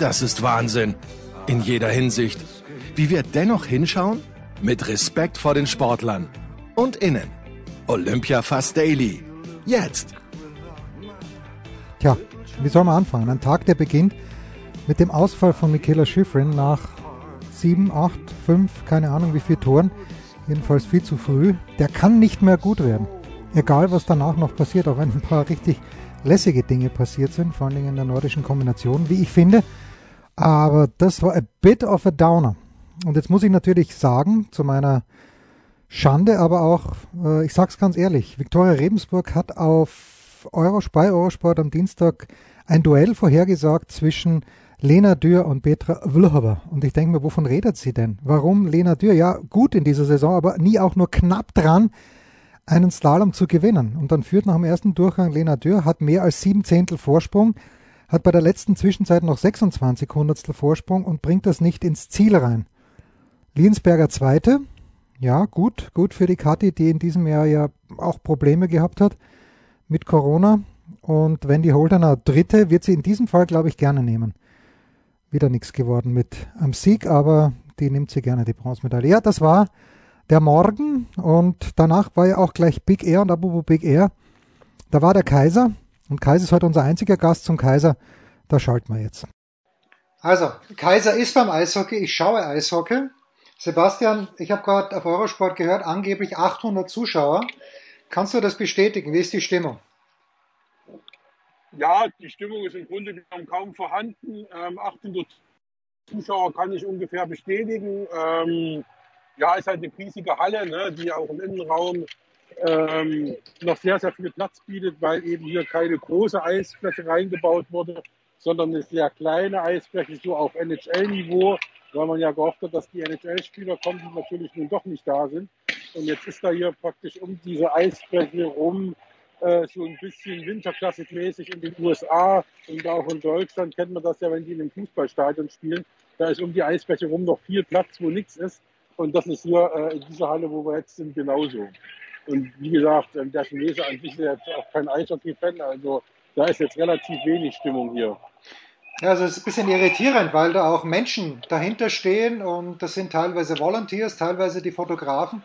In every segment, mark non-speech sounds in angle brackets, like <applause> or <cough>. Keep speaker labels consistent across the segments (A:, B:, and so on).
A: Das ist Wahnsinn. In jeder Hinsicht. Wie wir dennoch hinschauen? Mit Respekt vor den Sportlern. Und innen. Olympia Fast Daily. Jetzt.
B: Tja, wie soll man anfangen? Ein Tag, der beginnt mit dem Ausfall von Michaela Schifrin nach sieben, acht, fünf, keine Ahnung wie viele Toren jedenfalls viel zu früh. Der kann nicht mehr gut werden. Egal, was danach noch passiert, auch wenn ein paar richtig lässige Dinge passiert sind, vor allen Dingen in der nordischen Kombination, wie ich finde. Aber das war a bit of a downer. Und jetzt muss ich natürlich sagen, zu meiner Schande, aber auch, äh, ich sag's ganz ehrlich, Viktoria Rebensburg hat auf Eurosport, bei Eurosport am Dienstag ein Duell vorhergesagt zwischen Lena Dürr und Petra Vlhova. Und ich denke mir, wovon redet sie denn? Warum Lena Dürr? Ja, gut in dieser Saison, aber nie auch nur knapp dran, einen Slalom zu gewinnen. Und dann führt nach dem ersten Durchgang Lena Dürr, hat mehr als sieben Zehntel Vorsprung, hat bei der letzten Zwischenzeit noch 26 Hundertstel Vorsprung und bringt das nicht ins Ziel rein. Liensberger Zweite, ja, gut, gut für die Kathi, die in diesem Jahr ja auch Probleme gehabt hat mit Corona. Und Wendy Holdener Dritte wird sie in diesem Fall, glaube ich, gerne nehmen wieder nichts geworden mit am Sieg, aber die nimmt sie gerne, die Bronzemedaille. Ja, das war der Morgen und danach war ja auch gleich Big Air und apropos Big Air, da war der Kaiser und Kaiser ist heute unser einziger Gast zum Kaiser, da schalten wir jetzt. Also, Kaiser ist beim Eishockey, ich schaue Eishockey. Sebastian, ich habe gerade auf Eurosport gehört, angeblich 800 Zuschauer. Kannst du das bestätigen? Wie ist die Stimmung?
C: ja, die Stimmung ist im Grunde genommen kaum vorhanden. Ähm, 800 Zuschauer kann ich ungefähr bestätigen. Ähm, ja, ist halt eine riesige Halle, ne, die auch im Innenraum ähm, noch sehr, sehr viel Platz bietet, weil eben hier keine große Eisfläche reingebaut wurde, sondern eine sehr kleine Eisfläche, so auf NHL-Niveau, weil man ja gehofft hat, dass die NHL-Spieler kommen, die natürlich nun doch nicht da sind. Und jetzt ist da hier praktisch um diese Eisfläche rum äh, so ein bisschen winterklassikmäßig in den USA und auch in Deutschland kennt man das ja, wenn die in einem Fußballstadion spielen. Da ist um die Eisfläche rum noch viel Platz, wo nichts ist. Und das ist hier äh, in dieser Halle, wo wir jetzt sind, genauso. Und wie gesagt, äh, der Chinese an sich ist jetzt auch kein Eishockey-Fan, also da ist jetzt relativ wenig Stimmung hier.
B: Ja, also es ist ein bisschen irritierend, weil da auch Menschen dahinter stehen und das sind teilweise Volunteers, teilweise die Fotografen.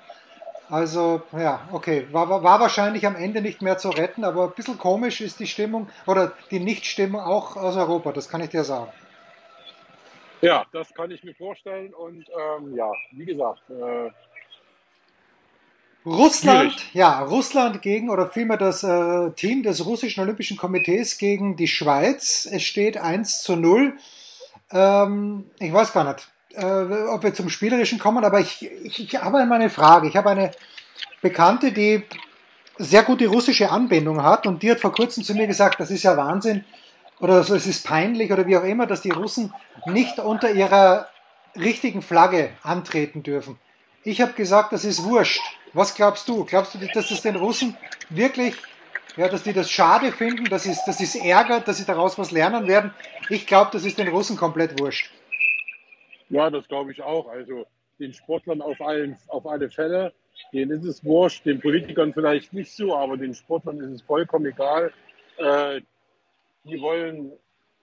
B: Also, ja, okay. War, war, war, wahrscheinlich am Ende nicht mehr zu retten, aber ein bisschen komisch ist die Stimmung oder die Nichtstimmung auch aus Europa, das kann ich dir sagen.
C: Ja, das kann ich mir vorstellen und ähm, ja, wie gesagt. Äh,
B: Russland, schwierig. ja, Russland gegen oder vielmehr das äh, Team des russischen Olympischen Komitees gegen die Schweiz. Es steht 1 zu 0. Ähm, ich weiß gar nicht äh, ob wir zum Spielerischen kommen, aber ich, ich, ich habe einmal eine Frage. Ich habe eine Bekannte, die sehr gute russische Anbindung hat und die hat vor kurzem zu mir gesagt, das ist ja Wahnsinn oder es ist peinlich oder wie auch immer, dass die Russen nicht unter ihrer richtigen Flagge antreten dürfen. Ich habe gesagt, das ist wurscht. Was glaubst du? Glaubst du, dass es den Russen wirklich, ja, dass die das schade finden, dass es, dass es ärgert, dass sie daraus was lernen werden? Ich glaube, das ist den Russen komplett wurscht.
C: Ja, das glaube ich auch. Also den Sportlern auf, allen, auf alle Fälle, denen ist es wurscht, den Politikern vielleicht nicht so, aber den Sportlern ist es vollkommen egal. Äh, die wollen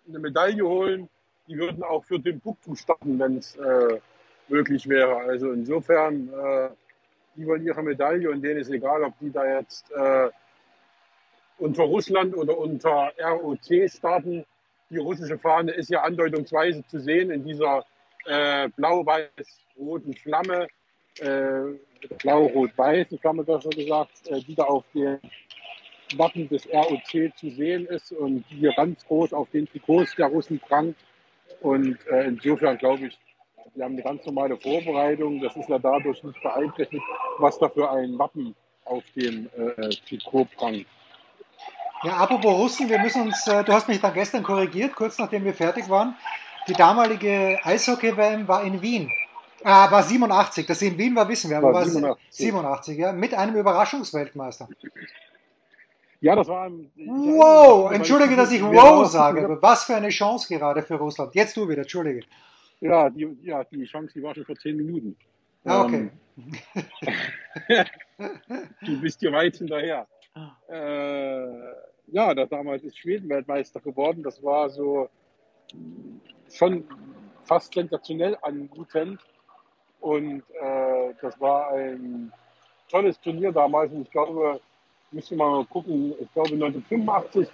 C: eine Medaille holen, die würden auch für den Timbuktu starten, wenn es äh, möglich wäre. Also insofern, äh, die wollen ihre Medaille und denen ist egal, ob die da jetzt äh, unter Russland oder unter ROC-Staaten. Die russische Fahne ist ja andeutungsweise zu sehen in dieser äh, blau-weiß-roten Flamme, äh, blau-rot-weiße Flamme, besser gesagt, äh, die da auf dem Wappen des ROC zu sehen ist und hier ganz groß auf den Trikots der Russen prangt. Und äh, insofern glaube ich, wir haben eine ganz normale Vorbereitung. Das ist ja dadurch nicht beeinträchtigt, was da für ein Wappen auf dem äh, Trikot prangt.
B: Ja, apropos Russen, wir müssen uns, äh, du hast mich dann gestern korrigiert, kurz nachdem wir fertig waren. Die damalige Eishockey-WM war in Wien. Ah, war 87. Dass sie in Wien war, wissen wir, aber war 87. 87, ja, mit einem Überraschungsweltmeister.
C: Ja, das war ein.
B: Wow! Entschuldige, dass ich wow sage, aber was für eine Chance gerade für Russland. Jetzt du wieder, entschuldige.
C: Ja, die, ja, die Chance, die war schon vor zehn Minuten.
B: Ah, okay.
C: Ähm, <laughs> du bist hier weit hinterher. Äh, ja, da damals ist Schweden Weltmeister geworden. Das war so schon fast sensationell anmutend. Und äh, das war ein tolles Turnier damals. Und ich glaube, müssen wir mal gucken, ich glaube 1985,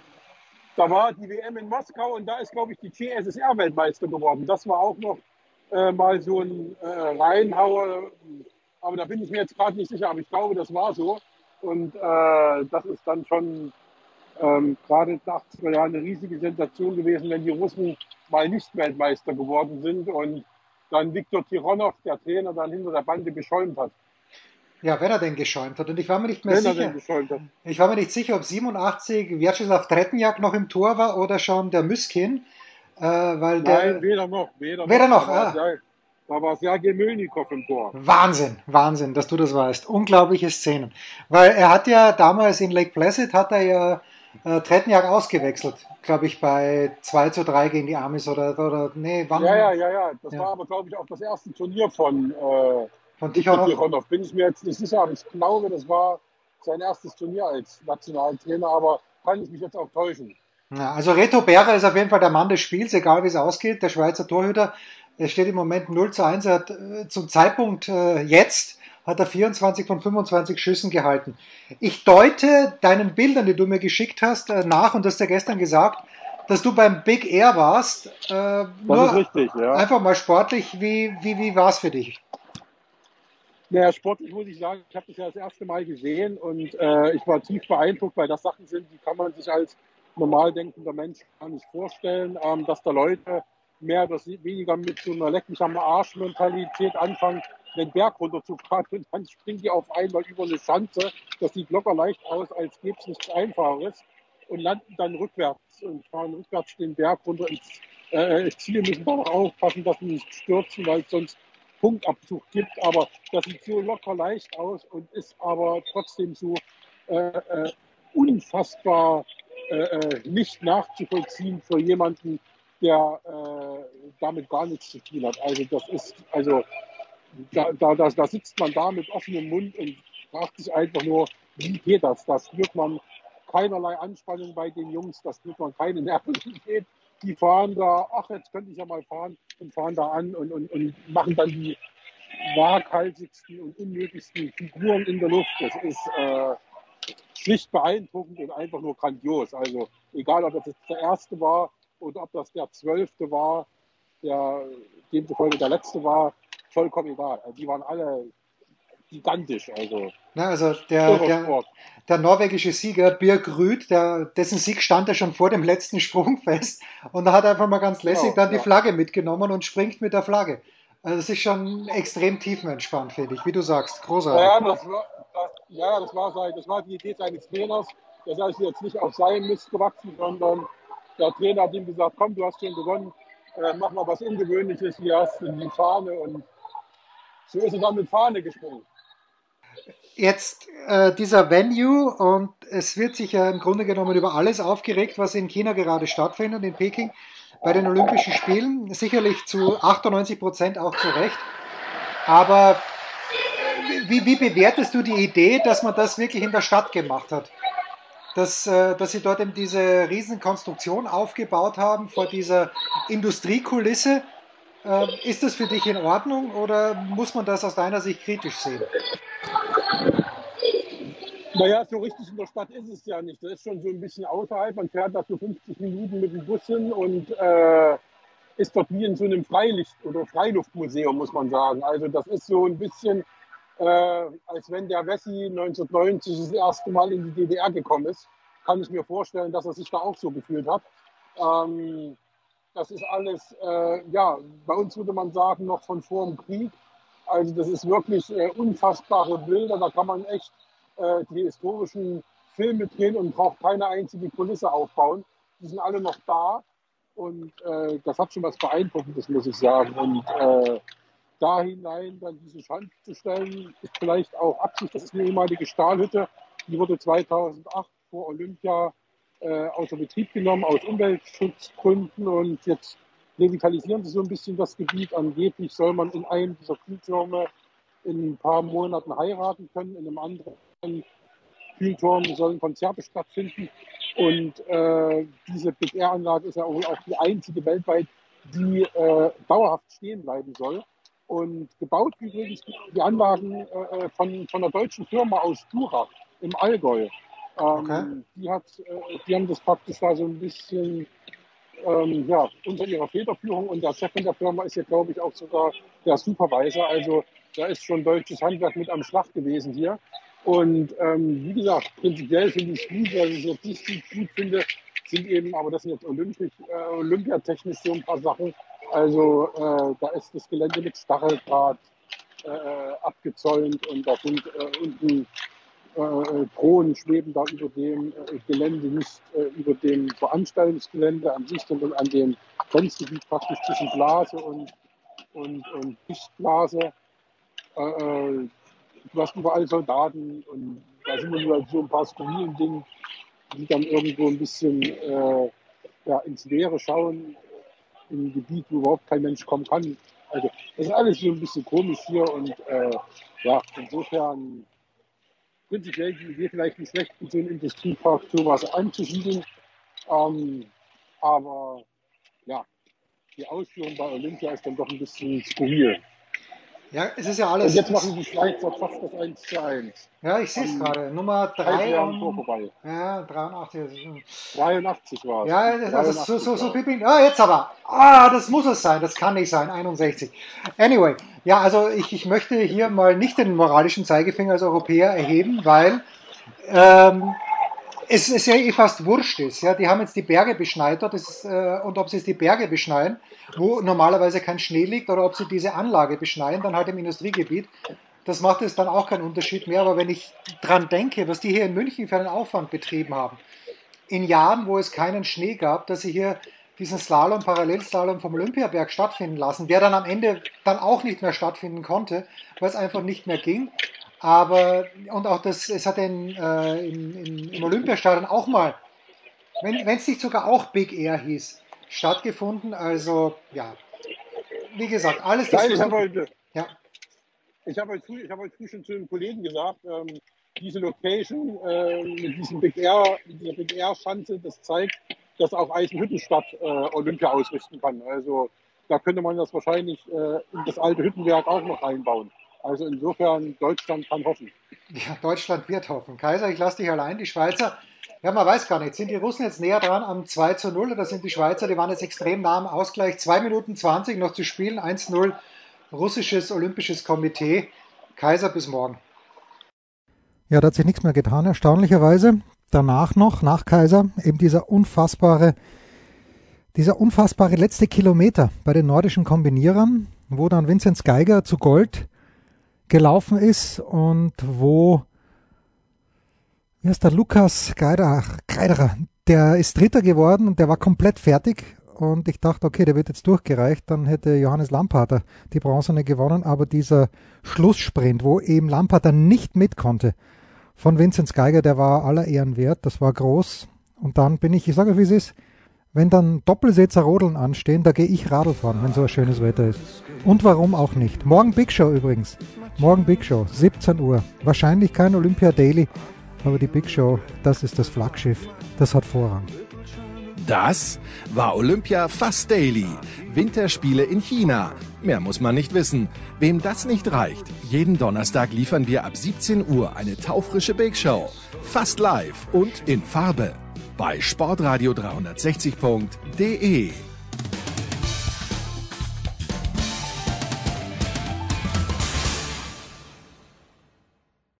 C: da war die WM in Moskau und da ist, glaube ich, die CSSR Weltmeister geworden. Das war auch noch äh, mal so ein äh, Reinhauer, aber da bin ich mir jetzt gerade nicht sicher, aber ich glaube, das war so. Und äh, das ist dann schon ähm, gerade den 80er Jahren eine riesige Sensation gewesen, wenn die Russen mal nicht Weltmeister geworden sind und dann Viktor Tironov, der Trainer, dann hinter der Bande geschäumt hat.
B: Ja, wenn er denn geschäumt hat. Und ich war mir nicht mehr wenn sicher. Ich war mir nicht sicher, ob 87 Vyacheslav Trettenjak noch im Tor war oder schon der Müskin. Äh, weil der,
C: Nein, weder noch. Weder,
B: weder noch.
C: noch.
B: Ah.
C: Da war Sergei Melnikov im Tor.
B: Wahnsinn, Wahnsinn, dass du das weißt. Unglaubliche Szenen. Weil er hat ja damals in Lake Placid hat er ja äh, Trettenjag ausgewechselt, glaube ich, bei 2 zu 3 gegen die Amis oder, oder nee,
C: wann? Ja, ja, ja, ja. Das ja. war aber, glaube ich, auch das erste Turnier von, äh,
B: von Tichonov.
C: Bin ich mir jetzt nicht sicher, aber ich glaube, das war sein erstes Turnier als Nationaltrainer, aber kann ich mich jetzt auch täuschen.
B: Ja, also Reto Berger ist auf jeden Fall der Mann des Spiels, egal wie es ausgeht. Der Schweizer Torhüter, er steht im Moment 0 zu 1. Er hat äh, zum Zeitpunkt äh, jetzt hat er 24 von 25 Schüssen gehalten. Ich deute deinen Bildern, die du mir geschickt hast, äh, nach und hast ja gestern gesagt, dass du beim Big Air warst. Äh,
C: das ist richtig, ja.
B: Einfach mal sportlich, wie, wie, wie war es für dich?
C: Naja, sportlich muss ich sagen, ich habe das ja das erste Mal gesehen und äh, ich war tief beeindruckt, weil das Sachen sind, die kann man sich als normal denkender Mensch gar nicht vorstellen, ähm, dass da Leute mehr oder weniger mit so einer Leck mich am Arsch-Mentalität anfangen, den Berg runterzufahren und dann springen die auf einmal über eine Schanze. Das sieht locker leicht aus, als gäbe es nichts Einfaches und landen dann rückwärts und fahren rückwärts den Berg runter ins äh, Ziel, müssen auch aufpassen, dass sie nicht stürzen, weil sonst Punktabzug gibt. Aber das sieht so locker leicht aus und ist aber trotzdem so äh, äh, unfassbar äh, äh, nicht nachzuvollziehen für jemanden, der äh, damit gar nichts zu tun hat. Also das ist, also da, da, da, sitzt man da mit offenem Mund und fragt sich einfach nur, wie geht das? Da spürt man keinerlei Anspannung bei den Jungs, da spürt man keine Nervosität. <laughs> Die fahren da, ach, jetzt könnte ich ja mal fahren und fahren da an und, und, und machen dann die waghalsigsten und unmöglichsten Figuren in der Luft. Das ist äh, schlicht beeindruckend und einfach nur grandios. Also egal, ob das jetzt der erste war oder ob das der zwölfte war, der demzufolge der letzte war, vollkommen egal. Also die waren alle gigantisch. Also,
B: Na, also der, der, der, norwegische Sieger Birg Rüd, der, dessen Sieg stand ja schon vor dem letzten <laughs> Sprung fest und da hat er einfach mal ganz lässig genau, dann ja. die Flagge mitgenommen und springt mit der Flagge. Also es ist schon extrem tiefenentspannt, finde ich, wie du sagst. Großartig.
C: Ja, das war, das, ja, das war, sein, das war die Idee seines Trainers. Das heißt jetzt nicht auf seinen Mist gewachsen, sondern der Trainer hat ihm gesagt, komm, du hast schon gewonnen, äh, mach mal was Ungewöhnliches, hier hast du die Fahne und so ist er dann mit Fahne gesprungen.
B: Jetzt äh, dieser Venue und es wird sich ja im Grunde genommen über alles aufgeregt, was in China gerade stattfindet, in Peking, bei den Olympischen Spielen. Sicherlich zu 98 Prozent auch zu Recht. Aber wie, wie bewertest du die Idee, dass man das wirklich in der Stadt gemacht hat? Dass, äh, dass sie dort eben diese Riesenkonstruktion aufgebaut haben vor dieser Industriekulisse ist das für dich in Ordnung oder muss man das aus deiner Sicht kritisch sehen?
C: Naja, so richtig in der Stadt ist es ja nicht. Das ist schon so ein bisschen außerhalb. Man fährt da so 50 Minuten mit dem Bus hin und äh, ist dort wie in so einem Freilicht- oder Freiluftmuseum, muss man sagen. Also das ist so ein bisschen, äh, als wenn der Wessi 1990 das erste Mal in die DDR gekommen ist. Kann ich mir vorstellen, dass er sich da auch so gefühlt hat. Ähm, das ist alles, äh, ja, bei uns würde man sagen, noch von vor dem Krieg. Also das ist wirklich äh, unfassbare Bilder. Da kann man echt äh, die historischen Filme drehen und braucht keine einzige Kulisse aufbauen. Die sind alle noch da. Und äh, das hat schon was Beeindruckendes, muss ich sagen. Und äh, da hinein dann diese Schand zu stellen, ist vielleicht auch Absicht. Das ist eine ehemalige Stahlhütte. Die wurde 2008 vor Olympia äh, außer Betrieb genommen, aus Umweltschutzgründen. Und jetzt revitalisieren sie so ein bisschen das Gebiet. Angeblich soll man in einem dieser Kühltürme in ein paar Monaten heiraten können, in einem anderen Kühlturm sollen Konzerte stattfinden. Und äh, diese Big Air Anlage ist ja auch, auch die einzige weltweit, die äh, dauerhaft stehen bleiben soll. Und gebaut übrigens die Anlagen äh, von, von einer deutschen Firma aus Durach im Allgäu. Ähm, okay. die, hat, äh, die haben das praktisch da so ein bisschen ähm, ja, unter ihrer Federführung und der Chef der Firma ist ja, glaube ich, auch sogar der Supervisor. Also da ist schon deutsches Handwerk mit am Schlag gewesen hier. Und ähm, wie gesagt, prinzipiell finde ich es gut, was ich jetzt nicht gut finde, sind eben, aber das sind jetzt olympisch, äh, olympiatechnisch so ein paar Sachen. Also äh, da ist das Gelände mit Stacheldraht äh, abgezäunt und da sind äh, unten äh, Drohnen schweben da über dem äh, Gelände, nicht äh, über dem Veranstaltungsgelände an sich, sondern an dem Grenzgebiet praktisch zwischen Blase und, und, und Dichtblase. Äh, äh du hast überall Soldaten und da sind nur so ein paar skurrilen Dinge, die dann irgendwo ein bisschen äh, ja, ins Leere schauen, in ein Gebiet, wo überhaupt kein Mensch kommen kann. Also das ist alles so ein bisschen komisch hier und äh, ja, insofern prinzipiell Idee vielleicht nicht schlecht, in so einem Industriepark sowas anzusiedeln. Ähm, aber ja, die Ausführung bei Olympia ist dann doch ein bisschen skurril.
B: Ja, es ist ja alles.
C: Und jetzt machen die Schweizer fast das 1 zu 1.
B: Ja, ich sehe es gerade. Nummer 3. Um, ja, 83.
C: 83 war es.
B: Ja, also so, so, so viel Ah, jetzt aber. Ah, das muss es sein. Das kann nicht sein. 61. Anyway. Ja, also ich, ich möchte hier mal nicht den moralischen Zeigefinger als Europäer erheben, weil ähm, es, es ja eh fast wurscht ist. Ja, die haben jetzt die Berge beschneit dort, ist, äh, und ob sie jetzt die Berge beschneien, wo normalerweise kein Schnee liegt, oder ob sie diese Anlage beschneien, dann halt im Industriegebiet, das macht es dann auch keinen Unterschied mehr. Aber wenn ich dran denke, was die hier in München für einen Aufwand betrieben haben, in Jahren, wo es keinen Schnee gab, dass sie hier diesen Slalom, Parallelslalom vom Olympiaberg stattfinden lassen, der dann am Ende dann auch nicht mehr stattfinden konnte, weil es einfach nicht mehr ging. Aber, und auch das, es hat in, äh, in, in, im Olympiastadion auch mal, wenn es nicht sogar auch Big Air hieß, stattgefunden. Also, ja, wie gesagt, alles
C: Nein, ich habe heute, ja. ich habe heute, früh, hab heute früh schon zu einem Kollegen gesagt, ähm, diese Location äh, mit diesem Big Air, mit dieser Big Air Schanze, das zeigt, dass auch Eisenhüttenstadt äh, Olympia ausrichten kann. Also da könnte man das wahrscheinlich äh, in das alte Hüttenwerk auch noch einbauen. Also insofern, Deutschland kann hoffen.
B: Ja, Deutschland wird hoffen. Kaiser, ich lasse dich allein. Die Schweizer, ja, man weiß gar nicht, sind die Russen jetzt näher dran am 2 zu 0 oder sind die Schweizer, die waren jetzt extrem nah am Ausgleich. 2 Minuten 20 noch zu spielen, 1-0 russisches Olympisches Komitee. Kaiser, bis morgen. Ja, da hat sich nichts mehr getan, erstaunlicherweise. Danach noch, nach Kaiser, eben dieser unfassbare, dieser unfassbare letzte Kilometer bei den nordischen Kombinierern, wo dann Vinzenz Geiger zu Gold gelaufen ist und wo, wie heißt der, Lukas Kreiderer, der ist Dritter geworden und der war komplett fertig. Und ich dachte, okay, der wird jetzt durchgereicht, dann hätte Johannes Lamparter die Bronzene gewonnen, aber dieser Schlusssprint, wo eben Lamparter nicht mit konnte, von Vinzenz Geiger, der war aller Ehren wert, das war groß. Und dann bin ich, ich sage euch, wie es ist, wenn dann Doppelsitzer Rodeln anstehen, da gehe ich Radl fahren, wenn so ein schönes Wetter ist. Und warum auch nicht. Morgen Big Show übrigens. Morgen Big Show, 17 Uhr. Wahrscheinlich kein Olympia Daily, aber die Big Show, das ist das Flaggschiff. Das hat Vorrang.
A: Das war Olympia Fast Daily. Winterspiele in China Mehr muss man nicht wissen. Wem das nicht reicht, jeden Donnerstag liefern wir ab 17 Uhr eine taufrische Big Show. Fast live und in Farbe. Bei sportradio360.de.